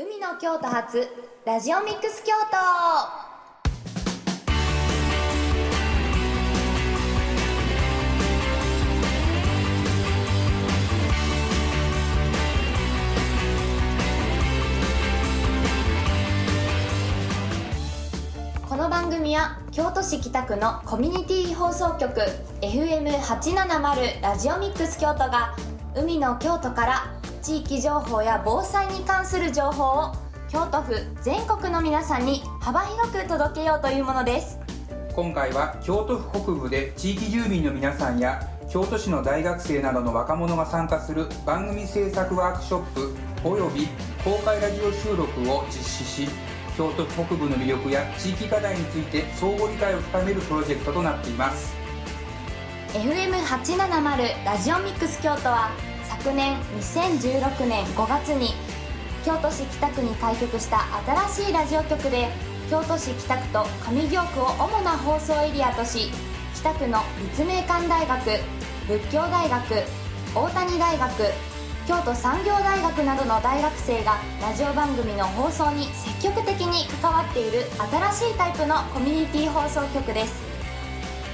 海の京都発ラジオミックス京都。この番組は京都市北区のコミュニティ放送局 FM870 ラジオミックス京都が海の京都から地域情報や防災に関する情報を京都府全国の皆さんに幅広く届けようというものです。今回は京都府北部で地域住民の皆さんや京都市の大学生などの若者が参加する番組制作ワークショップおよび公開ラジオ収録を実施し京都府北部の魅力や地域課題について相互理解を深めるプロジェクトとなっています。FM870 ラジオミックス京都は昨年2016年5月に京都市北区に開局した新しいラジオ局で京都市北区と上京区を主な放送エリアとし北区の立命館大学仏教大学大谷大学京都産業大学などの大学生がラジオ番組の放送に積極的に関わっている新しいタイプのコミュニティ放送局です。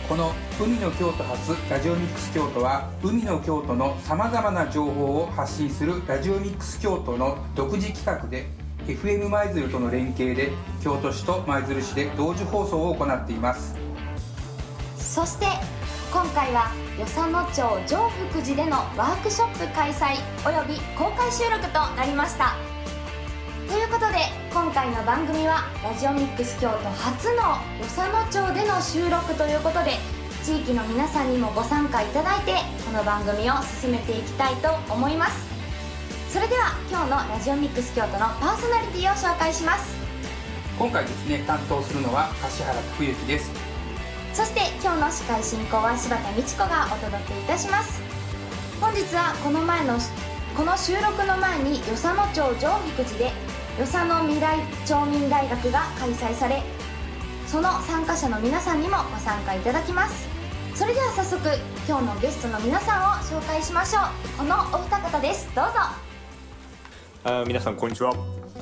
この海の京都発ラジオミックス京都は海の京都のさまざまな情報を発信するラジオミックス京都の独自企画で FM 舞鶴との連携で京都市と舞鶴市で同時放送を行っています。そして今回は与謝野町上福寺でのワークショップ開催および公開収録となりました。ということで今回の番組はラジオミックス京都初の与謝野町での収録ということで地域の皆さんにもご参加いただいてこの番組を進めていきたいと思います。それでは今日のラジオミックス京都のパーソナリティを紹介します。今回ですね担当するのは柏原福之です。そして今日の司会進行は柴田美智子がお届けいたします。本日はこの前のこの収録の前に与謝野町上福寺で与謝野未来町民大学が開催されその参加者の皆さんにもご参加いただきます。それでは早速今日のゲストの皆さんを紹介しましょう。このお二方です。どうぞ。あ皆さんこんにちは。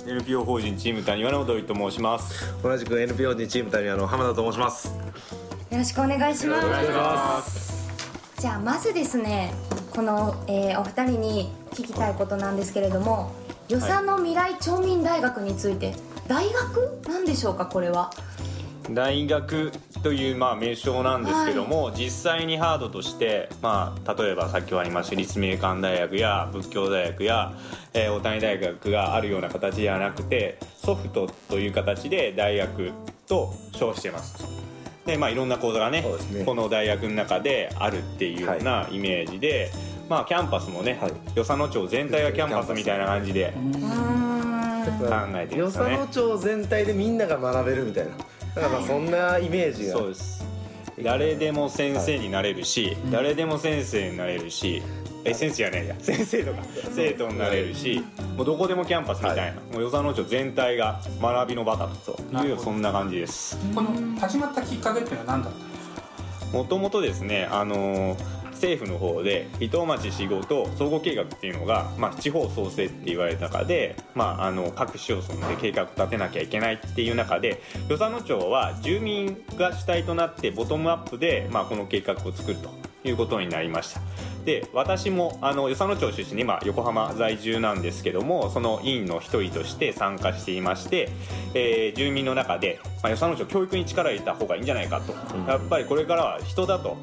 NPO 法人チーム谷和の土井と申します。同じく NPO 法人チーム谷川の浜田と申します。よろしくお願いします。お願いします。じゃあまずですねこの、えーお二人に聞きたいことなんですけれども与謝野未来町民大学について大学なんでしょうかこれは？大学というまあ名称なんですけども、実際にハードとして、まあ、例えばさっきもありました立命館大学や仏教大学や、えー、大谷大学があるような形ではなくてソフトという形で大学と称しています。でまあいろんな講座がねね。この大学の中であるっていうようなイメージで、まあキャンパスもね、はい。与謝野町全体がキャンパスみたいな感じでうーん。考えてるんですよね。与謝野町全体でみんなが学べるみたいな。だからまあそんなイメージが。そうです。誰でも先生になれるし、誰でも先生になれるしえ先生じゃないや。先生とか生徒になれるしもうどこでもキャンパスみたいな、はい。もう与謝野町全体が学びの場だと。いうそんな感じです。この始まったきっかけっていうのは何だったんですか？もともとですねあのー政府の方で伊藤町仕事総合計画っていうのが、まあ、地方創生って言われた中で、まあ、あの各市町村で計画を立てなきゃいけないっていう中で与謝野町は住民が主体となってボトムアップで、まあ、この計画を作るということになりました。で私もあの与謝野町出身で今横浜在住なんですけどもその委員の一人として参加していまして、えー住民の中で、まあ、与謝野町教育に力を入れた方がいいんじゃないかと、やっぱりこれからは人だと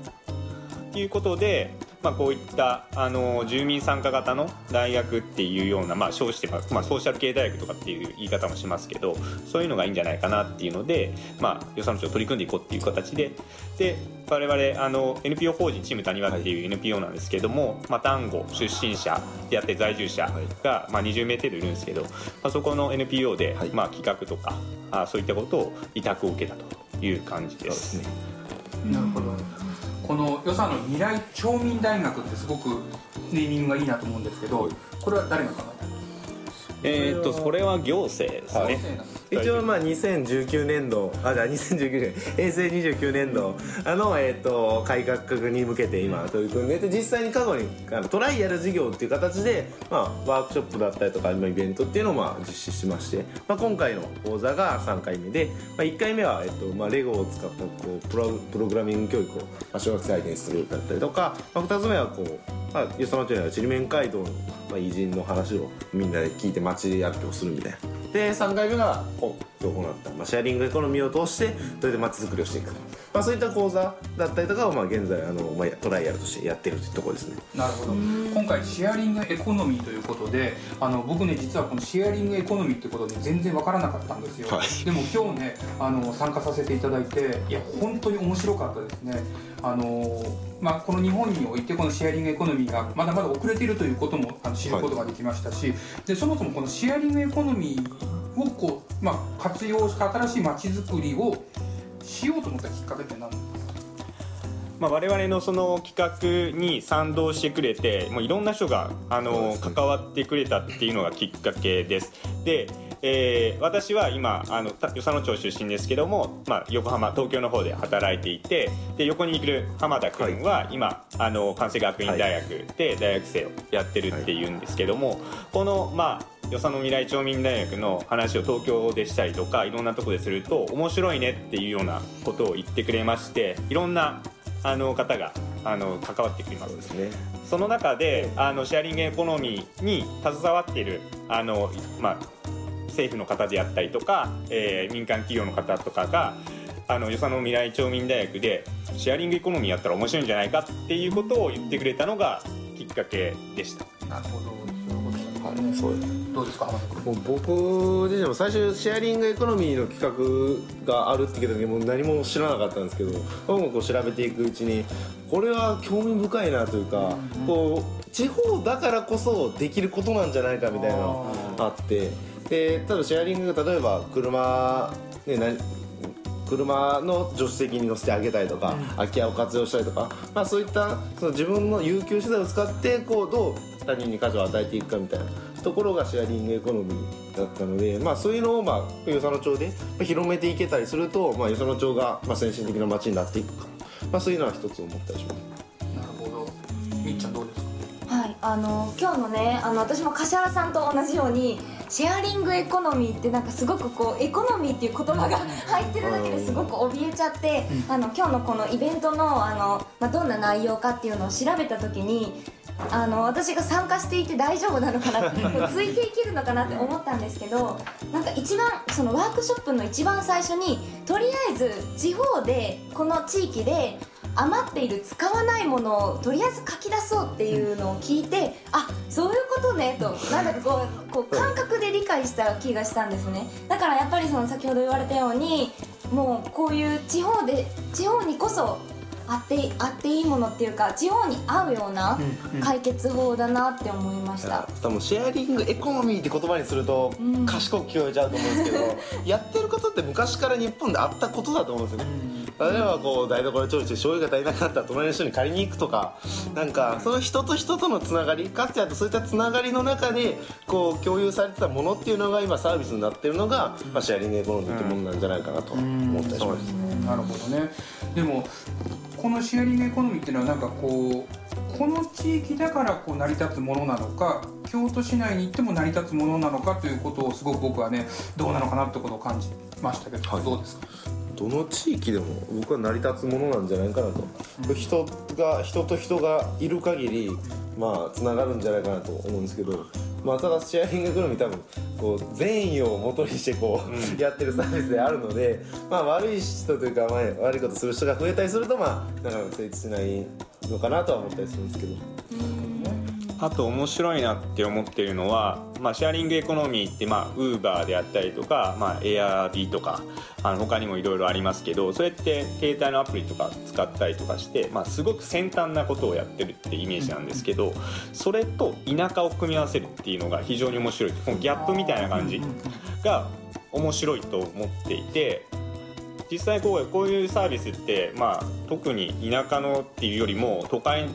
いうことで、まあ、こういったあの住民参加型の大学っていうような、まあ、称してまあ、ソーシャル系大学とかっていう言い方もしますけどそういうのがいいんじゃないかなっていうので、まあ、予算のを取り組んでいこうっていう形でで我々あの NPO 法人チーム谷和っていう NPO なんですけども、まあ、単語出身者であって在住者が、まあ、20名程度いるんですけど、まあ、そこの NPO で、はい。まあ、企画とかあそういったことを委託を受けたという感じで。そうですすね。なるほどこの与謝野未来町民大学ってすごくネーミングがいいなと思うんですけどこれは誰が考えたんですかえーっとこれは行政ですはいね、一応まあ2019年度あじゃあ2019年平成29年度あの、えー、と改革に向けて今取り組んでて実際に過去にあのトライアル事業っていう形で、まあ、ワークショップだったりとか今イベントっていうのをまあ実施しまして、まあ、今回の講座が3回目で、まあ、1回目は、えーとまあ、レゴを使ったこうプロプログラミング教育を、まあ、小学生相手にするだったりとか、まあ、2つ目はこうまあ、よその町にあるちりめん街道の、まあ、偉人の話をみんなで聞いて街歩きをするみたいな。で3回目がこう今日行った、まあ、シェアリングエコノミーを通してどうやって街づくりをしていくか、まあ、そういった講座だったりとかを、まあ、現在あの、まあ、トライアルとしてやってるというところですね。なるほど。今回シェアリングエコノミーということであの僕ね実はこのシェアリングエコノミーってことで全然わからなかったんですよ、はい。でも今日ねあの参加させていただいていや本当に面白かったですね。あのまあ、この日本においてこのシェアリングエコノミーがまだまだ遅れているということも知ることができましたし、でそもそもこのシェアリングエコノミーをこう、まあ、活用した新しい街づくりをしようと思ったきっかけって何ですか？まあ、我々のその企画に賛同してくれてもういろんな人があの、関わってくれたっていうのがきっかけです。で、えー私は今あのた与謝野町出身ですけども、まあ、横浜東京の方で働いていてで横にいる浜田君は今、あの関西学院大学で大学生をやってるっていうんですけども、このまあ与謝野未来町民大学の話を東京でしたりとかいろんなとこですると面白いねっていうようなことを言ってくれましていろんなあの方があの関わってくれます。そうですね。その中であのシェアリングエコノミーに携わっているあの、まあ、政府の方であったりとか、えー民間企業の方とかがあの与謝野未来町民大学でシェアリングエコノミーやったら面白いんじゃないかっていうことを言ってくれたのがきっかけでした。なるほどそうですどうですかもう僕自身も最初シェアリングエコノミーの企画があるって聞いた時も何も知らなかったんですけど僕もこう調べていくうちにこれは興味深いなというか、こう地方だからこそできることなんじゃないかみたいなのがあってで例えばシェアリングが例えば車ね何車の助手席に乗せてあげたりとか、空き家を活用したりとか、まあ、そういったその自分の有給資材を使ってこうどう他人に価値を与えていくかみたいなところがシェアリングエコノミーだったので、まあ、そういうのを、まあ、与謝野町で広めていけたりすると、まあ、与謝野町が、まあ、先進的な町になっていくか、まあ、そういうのは一つ思ったりします。なるほど。みっちゃんどうですか？はい、あの今日のねあの私も柏原さんと同じようにシェアリングエコノミーってなんかすごくこうエコノミーっていう言葉が入ってるだけですごく怯えちゃって、あの今日のこのイベントのあの、まあ、どんな内容かっていうのを調べた時にあの私が参加していて大丈夫なのかなって ついていけるのかなって思ったんですけどなんか一番そのワークショップの一番最初にとりあえず地方でこの地域で余っている使わないものをとりあえず書き出そうっていうのを聞いてあそういうことねと。なんだかこうこう感覚で理解した気がしたんですね。だからやっぱりその先ほど言われたようにもうこういう地方で地方にこそあってあっていいものっていうか地方に合うような解決法だなって思いました、多分シェアリングエコノミーって言葉にするとうん。賢く聞こえちゃうと思うんですけど、やってることって昔から日本であったことだと思うんですよね。例えばこう台所調理して醤油が足りなかったら隣の人に借りに行くとかなんかその人と人とのつながりかつてあとそういったつながりの中でこう共有されてたものっていうのが今サービスになってるのが、まあ、シェアリングエコノミーってものなんじゃないかなと思ったりします。なるほどね。でもこのシェアリングエコノミーっていうのはなんかこうこの地域だからこう成り立つものなのか京都市内に行っても成り立つものなのかということをすごく僕はねどうなのかなってことを感じましたけど、はい。どうですか？どの地域でも僕は成り立つものなんじゃないかなと、人が人と人がいる限りまあつながるんじゃないかなと思うんですけどまあただシェアリングエコノミー多分こう善意を元にしてこう、やってるサービスであるのでまあ悪い人というか、まあ、悪いことする人が増えたりするとまあなかなか成立しないのかなとは思ったりするんですけど。あと面白いなって思ってるのは、まあ、シェアリングエコノミーってまあウーバーであったりとか、まあ、エアビーとかあの他にもいろいろありますけどそれって携帯のアプリとか使ったりとかして、まあ、すごく先端なことをやってるってイメージなんですけどそれと田舎を組み合わせるっていうのが非常に面白いこのギャップみたいな感じが面白いと思っていて実際こうこういうサービスって、まあ、特に田舎のっていうよりも都会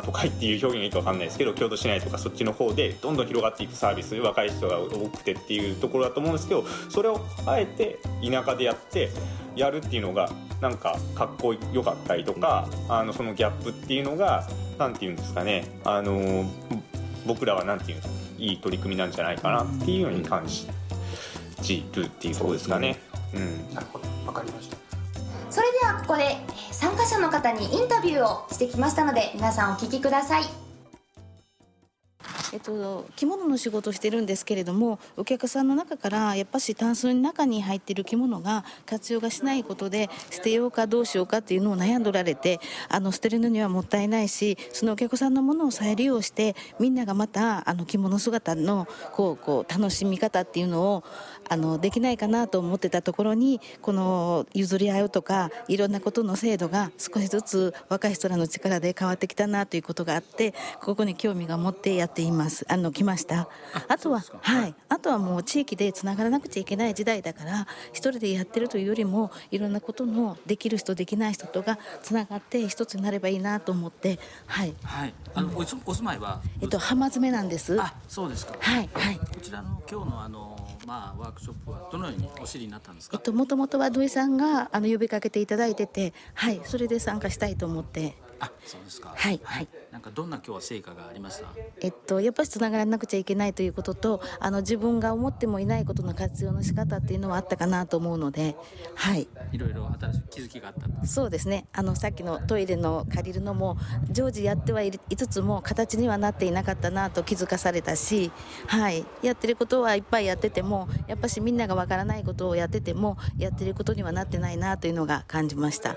か都会っていう表現がいいか分かんないですけど京都市内とかそっちの方でどんどん広がっていくサービス若い人が多くてっていうところだと思うんですけどそれをあえて田舎でやってやるっていうのがなんかかっこよかったりとかあのそのギャップっていうのが何て言うんですかねあの僕らは何て言うんですかいい取り組みなんじゃないかなっていうように感じるっていうところですかね。うん、なるほど。わかりましたそれではここで参加者の方にインタビューをしてきましたので皆さんお聴きください。えっと、着物の仕事をしてるんですけれどもお客さんの中からやっぱしタンスの中に入っている着物が活用がしないことで捨てようかどうしようかっていうのを悩んでおられてあの捨てるのにはもったいないしそのお客さんのものを再利用してみんながまたあの着物姿のこうこう楽しみ方っていうのをあのできないかなと思ってたところにこの譲り合うとかいろんなことの制度が少しずつ若い人らの力で変わってきたなということがあってここに興味が持ってやっています。あの来ました。あとははい。あとはもう地域でつながらなくちゃいけない時代だから一人でやってるというよりもいろんなことのできる人できない人とがつながって一つになればいいなと思ってはい。はい。あのお住お住まいは？えっと浜詰めなんです。あ、そうですか。はい。はい。こちらの今日のあのまあワークショップはどのようにお知りになったんですか？えっと、もともとは土井さんがあの呼びかけていただいてて、はい、それで参加したいと思って、あ、そうですか。はいはい。なんかどんな今日は成果がありました？えっと、やっぱりつながらなくちゃいけないということと、あの自分が思ってもいないことの活用の仕方っていうのはあったかなと思うので、はい、いろいろ新しい気づきがあった。そうですね。あのさっきのトイレの借りるのも常時やってはいつつも形にはなっていなかったなと気づかされたし、はい、やってることはいっぱいやってても、やっぱしみんながわからないことをやっててもやってることにはなってないなというのが感じました。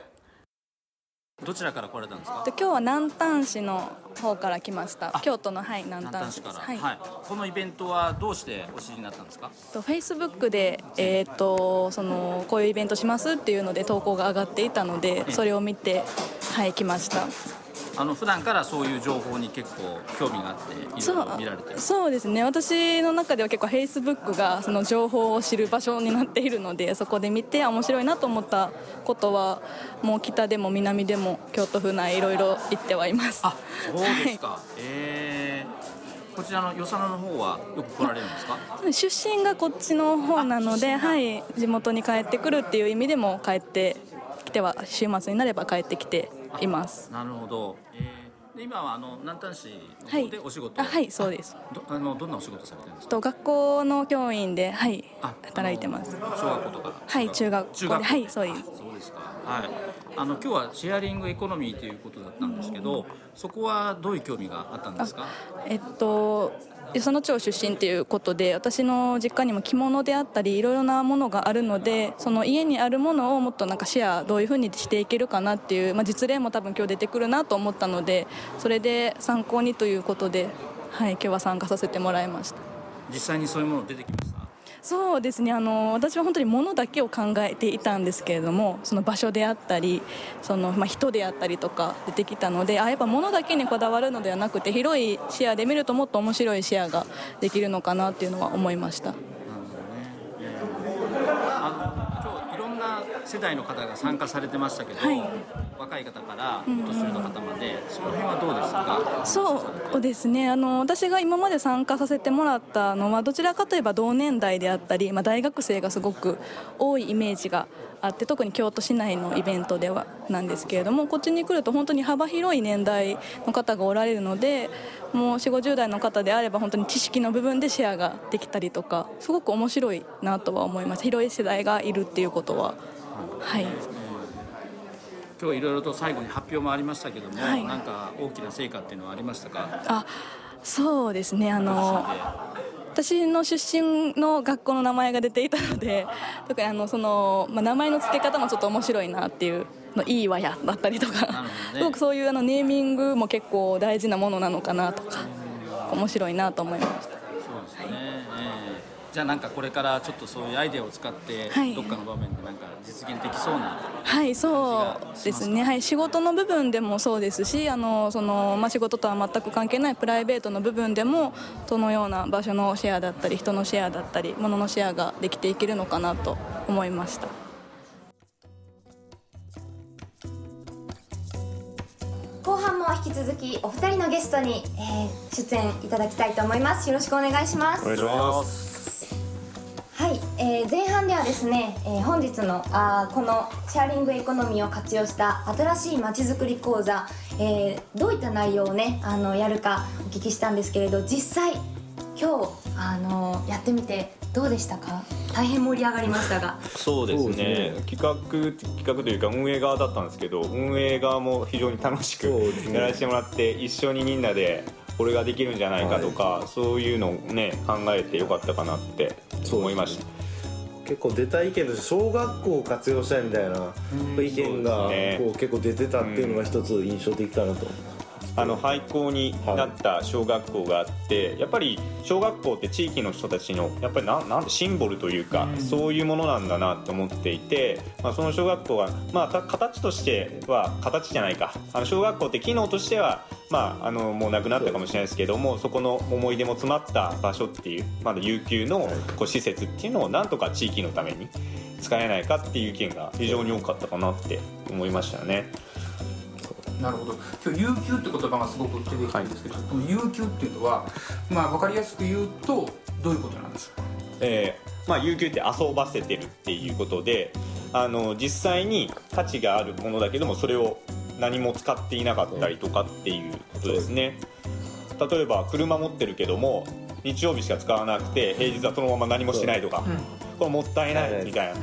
どちらから来られたんですか？で今日は南丹市の方から来ましたあ京都のはい南丹市から。はい、はい。このイベントはどうしてお知りになったんですか？とフェイスブックでえっ、とそのこういうイベントしますっていうので投稿が上がっていたのでそれを見てはい来ましたあの普段からそういう情報に結構興味があっていろいろ見られてる。そうですね私の中では結構フェイスブックがその情報を知る場所になっているのでそこで見てあ面白いなと思ったことはもう北でも南でも京都府内いろいろ行ってはいますあ、そうですか。えーこちらの与謝野の方はよく来られるんですか？出身がこっちの方なので、はい、地元に帰ってくるっていう意味でも帰ってきては週末になれば帰ってきています。なるほど。えーで今はあの南丹市のはい方でお仕事、あはいそうですどあのどんなお仕事されてるんですか？と学校の教員ではいあ働いてます。小学校とか。はい中学校ではいそうです。あそうですか。はい。あの今日はシェアリングエコノミーということだったんですけど、そこはどういう興味があったんですか？えっと与謝野町出身ということで私の実家にも着物であったりいろいろなものがあるのでその家にあるものをもっとなんかシェアどういうふうにしていけるかなっていう、まあ、実例も多分今日出てくるなと思ったのでそれで参考にということで、はい、今日は参加させてもらいました。実際にそういうもの出てきました？そうですねあの私は本当に物だけを考えていたんですけれどもその場所であったりその、まあ、人であったりとか出てきたのであやっぱ物だけにこだわるのではなくて広い視野で見るともっと面白い視野ができるのかなっていうのは思いました。なるほどね。えーあの今日いろんな世代の方が参加されてましたけど、はい若い方からお年寄りの方まで、その辺はどうですか？そうですねあの私が今まで参加させてもらったのはどちらかといえば同年代であったり、まあ、大学生がすごく多いイメージがあって特に京都市内のイベントではなんですけれどもこっちに来ると本当に幅広い年代の方がおられるのでもう4 5 0代の方であれば本当に知識の部分でシェアができたりとかすごく面白いなとは思います広い世代がいるっていうことは。はい今日いろいろと最後に発表もありましたけども、はいなんか大きな成果っていうのはありましたか？あそうですねあの私の出身の学校の名前が出ていたので 特にあのその、まあ、名前の付け方もちょっと面白いなっていうのいいわやだったりとか、ねすごくそういうあのネーミングも結構大事なものなのかなとか面白いなと思いました。そうですね。ええじゃあなんかこれからちょっとそういうアイデアを使って、はい。どっかの場面でなんか実現できそうな。はいそうですね、はい、仕事の部分でもそうですしあのその、まあ、仕事とは全く関係ないプライベートの部分でもどのような場所のシェアだったり人のシェアだったり物のシェアができていけるのかなと思いました。後半も引き続きお二人のゲストに、えー出演いただきたいと思います。よろしくお願いします。お願いします。はい、えー前半ではですね、えー本日のあーこのシェアリングエコノミーを活用した新しいまちづくり講座、えーどういった内容をねあのやるかお聞きしたんですけれど実際今日あのやってみてどうでしたか？大変盛り上がりましたが。そうですね。です企画企画というか運営側だったんですけど運営側も非常に楽しくね。やらせてもらって一緒にみんなでこれができるんじゃないかとか、そういうのをね考えてよかったかなって思いました、結構出た意見として小学校を活用したいみたいな意見がこう結構出てたっていうのが一つ印象的かなとあの廃校になった小学校があって、やっぱり小学校って地域の人たちのやっぱりななんシンボルというか、そういうものなんだなと思っていて、まあ、その小学校は、まあ、た形としては形じゃないか。あの小学校って機能としては、まあ、あのもうなくなったかもしれないですけどもそこの思い出も詰まった場所っていうまだ有給のこう施設っていうのをなんとか地域のために使えないかっていう意見が非常に多かったかなって思いましたね。なるほど。今日有給って言葉がすごく出てきたんですけど、この有給っていうのはまあ分かりやすく言うとどういうことなんでしょうか？えーまあ、有給って遊ばせてるっていうことであの実際に価値があるものだけどもそれを何も使っていなかったりとかっていうことですね。例えば車持ってるけども日曜日しか使わなくて平日はそのまま何もしないとか、これもったいないみたいな、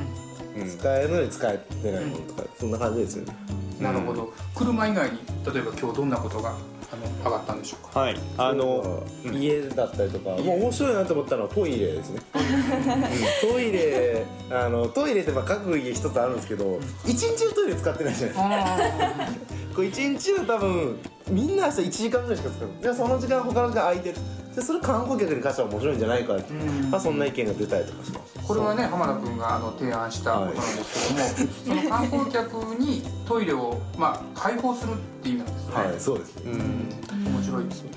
うん。使えるのに使えてないものとかそんな感じですよねなるほど。車以外に例えば今日どんなことがあの上がったんでしょうか？はい。あのうん。家だったりとか、もう面白いなと思ったのはトイレですね、うん。トイレあのトイレってまあ各家一つあるんですけど一日中トイレ使ってないじゃないですか。こう一日は多分みんな明日1時間ぐらいしか使う。でその時間他の時間空いてるでそれ観光客に関しては面白いんじゃないかって、まあ、そんな意見が出たりとかします。これはね浜田君があの提案したことなんですけども、その観光客にトイレを、まあ、開放するっていうね、はいそうですね。うん。面白いですね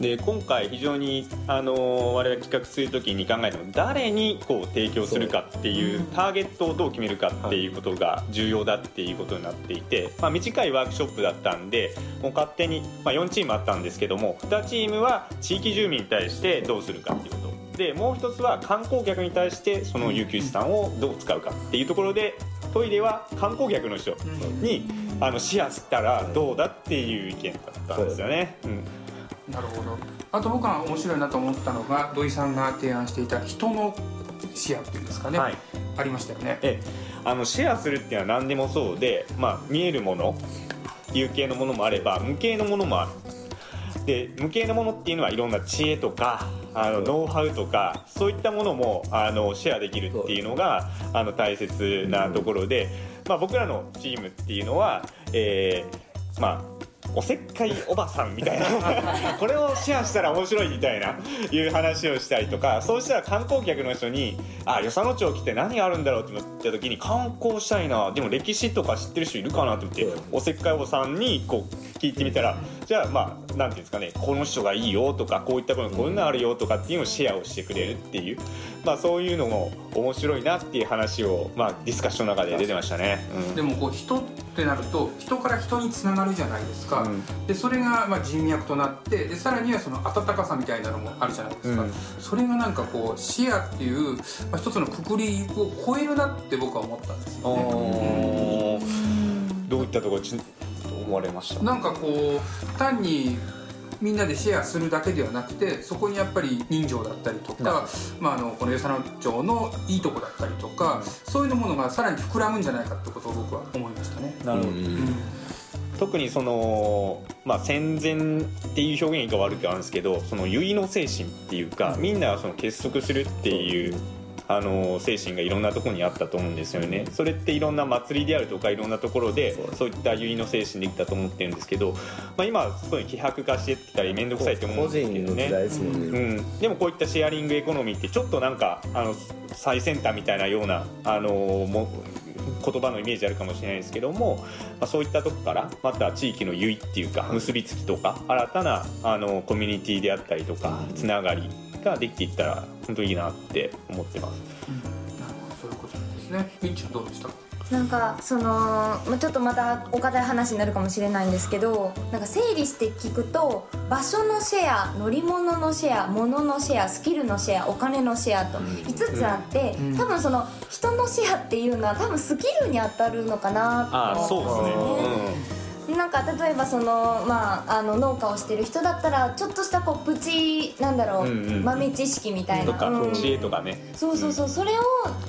で今回非常にあの我々企画する時に考えたのは誰にこう提供するかっていうターゲットをどう決めるかっていうことが重要だっていうことになっていて、まあ、短いワークショップだったんでもう勝手に、まあ、4チームあったんですけども2チームは地域住民に対してどうするかっていうこと。でもう一つは観光客に対してその有給資産をどう使うかっていうところでトイレは観光客の人にあのシェアしたらどうだっていう意見だったんですよね。うん。なるほど。あと僕が面白いなと思ったのが土井さんが提案していた人のシェアっていうんですかね、はい。ありましたよね。ええ。あのシェアするっていうのは何でもそうで、まあ、見えるもの有形のものもあれば無形のものもある。で無形のものっていうのはいろんな知恵とかあのノウハウとかそういったものもあのシェアできるっていうのがあの大切なところで、まあ、僕らのチームっていうのは、えーまあおせっかいおばさんみたいな これをシェアしたら面白いみたいないう話をしたりとかそうしたら観光客の人に「あ与謝野町来て何があるんだろう?」って思った時に観光したいなでも歴史とか知ってる人いるかなと思っておせっかいおばさんにこう聞いてみたらじゃあまあなんていうんですかねこの人がいいよとかこういったことこういうのあるよとかっていうのをシェアをしてくれるっていうまあそういうのも面白いなっていう話をまあディスカッションの中で出てましたね。うん。でもこう人ってなると人から人につながるじゃないですか、うん。でそれがまあ人脈となってでさらにはその温かさみたいなのもあるじゃないですか、うん。それがなんかこうシェアっていう、まあ、一つのくくりを超えるなって僕は思ったんですよね、どういったところち思われました。なんかこう単にみんなでシェアするだけではなくてそこにやっぱり人情だったりとか、まあ、あのこの与謝野町のいいとこだったりとか、そういうものがさらに膨らむんじゃないかってことを僕は思いましたね。なるほど、うん。特にその、まあ、戦前っていう表現が悪くあるんですけどその結の精神っていうか、みんながその結束するっていう。あの精神がいろんなところにあったと思うんですよね。それっていろんな祭りであるとかいろんなところでそういった結の精神できたと思ってるんですけど、まあ、今はそういう希薄化してきたり面倒くさいと思うん個ですけどね。ね、うん、でもこういったシェアリングエコノミーってちょっとなんかあの最先端みたいなようなあのも言葉のイメージあるかもしれないですけども、まあ、そういったとこからまた地域の結っていうか結びつきとか新たなあのコミュニティであったりとかつながりができていったら本当にいいなって思ってます。なるほど。そういうことなんですね。みっちゃんどうでした？か。なんかそのまあちょっとまたお堅い話になるかもしれないんですけどなんか整理して聞くと場所のシェア乗り物のシェア物のシェアスキルのシェアお金のシェアと5つあって、多分その人のシェアっていうのは多分スキルに当たるのかなとああそうですねなんか例えばその、まあ、あの農家をしてる人だったらちょっとしたこうプチなんだろう、うんうん豆知識みたいな。とかうん。知恵とかね。そうそうそう。それを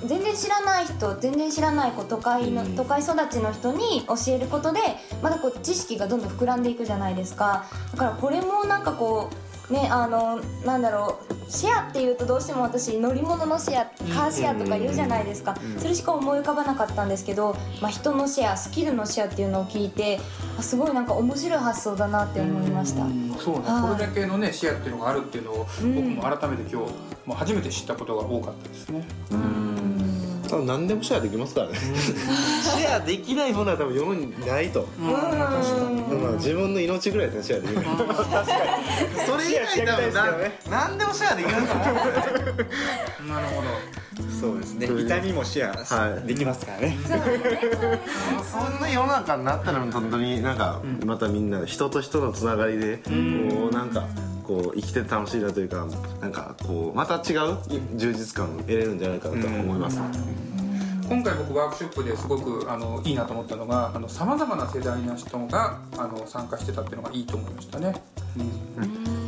全然知らない人全然知らない子都会の、都会育ちの人に教えることでまたこう知識がどんどん膨らんでいくじゃないですか。だからこれもなんかこうねあのなんだろうシェアっていうとどうしても私乗り物のシェアカーシェアとか言うじゃないですか、それしか思い浮かばなかったんですけど、まあ、人のシェアスキルのシェアっていうのを聞いてあすごいなんか面白い発想だなって思いました、うん。そうね、はい。これだけのねシェアっていうのがあるっていうのを僕も改めて今日もう初めて知ったことが多かったですね。多分何でもシェアできますからね。シェアできないものは多分世のにないと、うん。まあ自分の命ぐらいですねシェアできる。確かに。それ以外多分な何でもシェアできると思うなるほど。そうですね。痛みもシェはいアできますからね。そんな世の中になったら本当になんかまたみんな人と人のつながりでこうなんかこう生きてて楽しいなというかなんかこうまた違う充実感を得れるんじゃないかなと思います。今回僕ワークショップですごくあのいいなと思ったのがさまざまな世代の人があの参加してたっていうのがいいと思いましたね。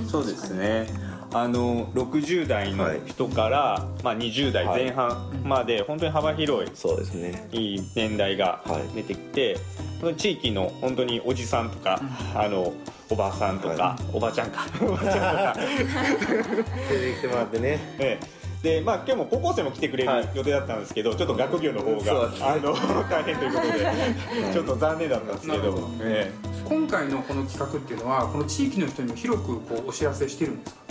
そうですねあの60代の人から、まあ、20代前半まで本当に幅広いそうですね。いい年代がはい。出てきて、その地域の本当におじさんとか、あのおばさんとか、おばちゃんか。おばちゃんとか、出てきてもらってね。ええ。でまあ今日も高校生も来てくれるはい。予定だったんですけど、ちょっと学業の方が、ね。あの 大変ということでちょっと残念だったんですけどなるほど。え。今回のこの企画っていうのはこの地域の人にも広くこうお知らせしてるんですか？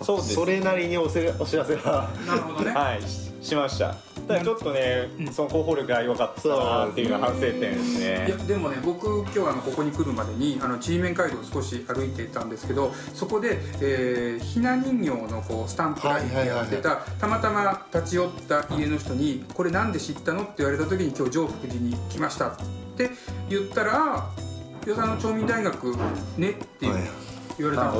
えそうですそれなりにおせお知らせは。なるほどね。はい。ししました。ただちょっとね、その広報力が弱かったなっていうのは反省点ですいやねでもね僕今日あのここに来るまでにあのちりめん街道を少し歩いていたんですけどそこで、えーひな人形のこうスタンプラインでやってた、たまたま立ち寄った家の人に「これなんで知ったの?」って言われた時に「今日上福寺に来ました」って言ったらあ「与謝野町民大学ね」ってはい言われたや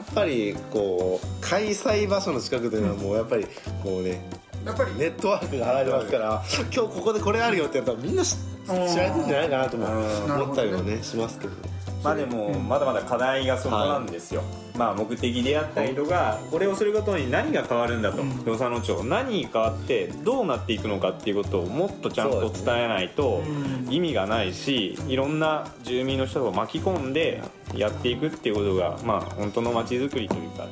っぱりこう開催場所の近くというのはもうやっぱりこうねやっぱり。ネットワークが入りますから今日ここでこれあるよってやったらみんな知知られてるんじゃないかなとも思ったりもねしますけどねまあでもまだまだ課題がそこなんですよ、まあ目的であったりとかこれをすることに何が変わるんだと与謝野町何変わってどうなっていくのかっていうことをもっとちゃんと伝えないと意味がないしいろんな住民の人を巻き込んでやっていくっていうことがまあ本当の街づくりというか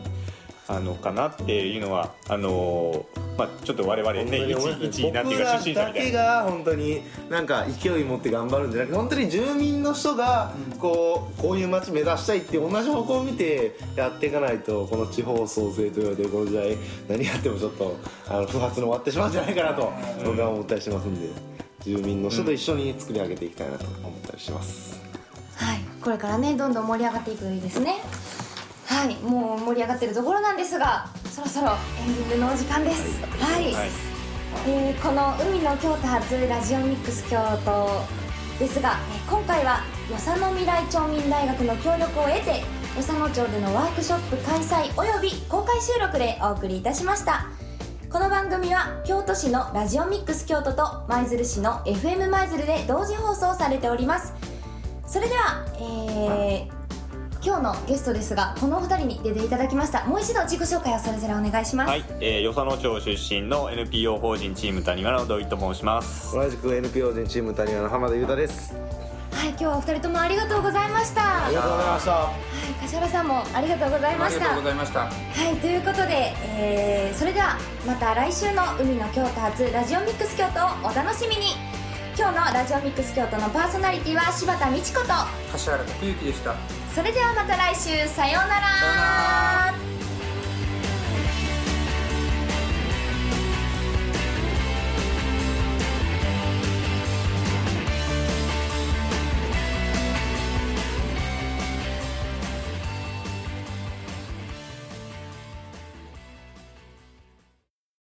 あのかなっていうのはあのまあちょっと我々ね一一なんていうか出身者僕らだけみたいな。が本当になんか勢い持って頑張るんじゃなくて本当に住民の人がこうこういう街目指したいっていう同じ方向を見てやっていかないとこの地方創生と言われてるこの時代何やってもちょっとあの不発に終わってしまうんじゃないかなと僕は思ったりしますんで住民の人と一緒に作り上げていきたいなと思ったりします。はい、これからねどんどん盛り上がっていくといいですねはいもう盛り上がってるところなんですがそろそろエンディングのお時間です。はい、はい。えーこの海の京都発ラジオミックス京都ですが、えー今回は与謝野未来町民大学の協力を得て与謝野町でのワークショップ開催および公開収録でお送りいたしました。この番組は京都市のラジオミックス京都と舞鶴市の FM 舞鶴で同時放送されております。それでは、えー今日のゲストですがこのお二人に出ていただきました。もう一度自己紹介をそれぞれお願いします、はい、えー、与謝野町出身の NPO 法人チーム谷川の土井と申します。同じく NPO 人チーム谷川の浜田裕太です。はい、今日はお二人ともありがとうございました。ありがとうございました。はい、柏原さんもありがとうございました。ありがとうございました。はいということで、えーそれではまた来週の海の京都発ラジオミックス京都をお楽しみに今日のラジオミックス京都のパーソナリティは柴田美智子と。柏原拓之でした。それではまた来週。さようなら。さようなら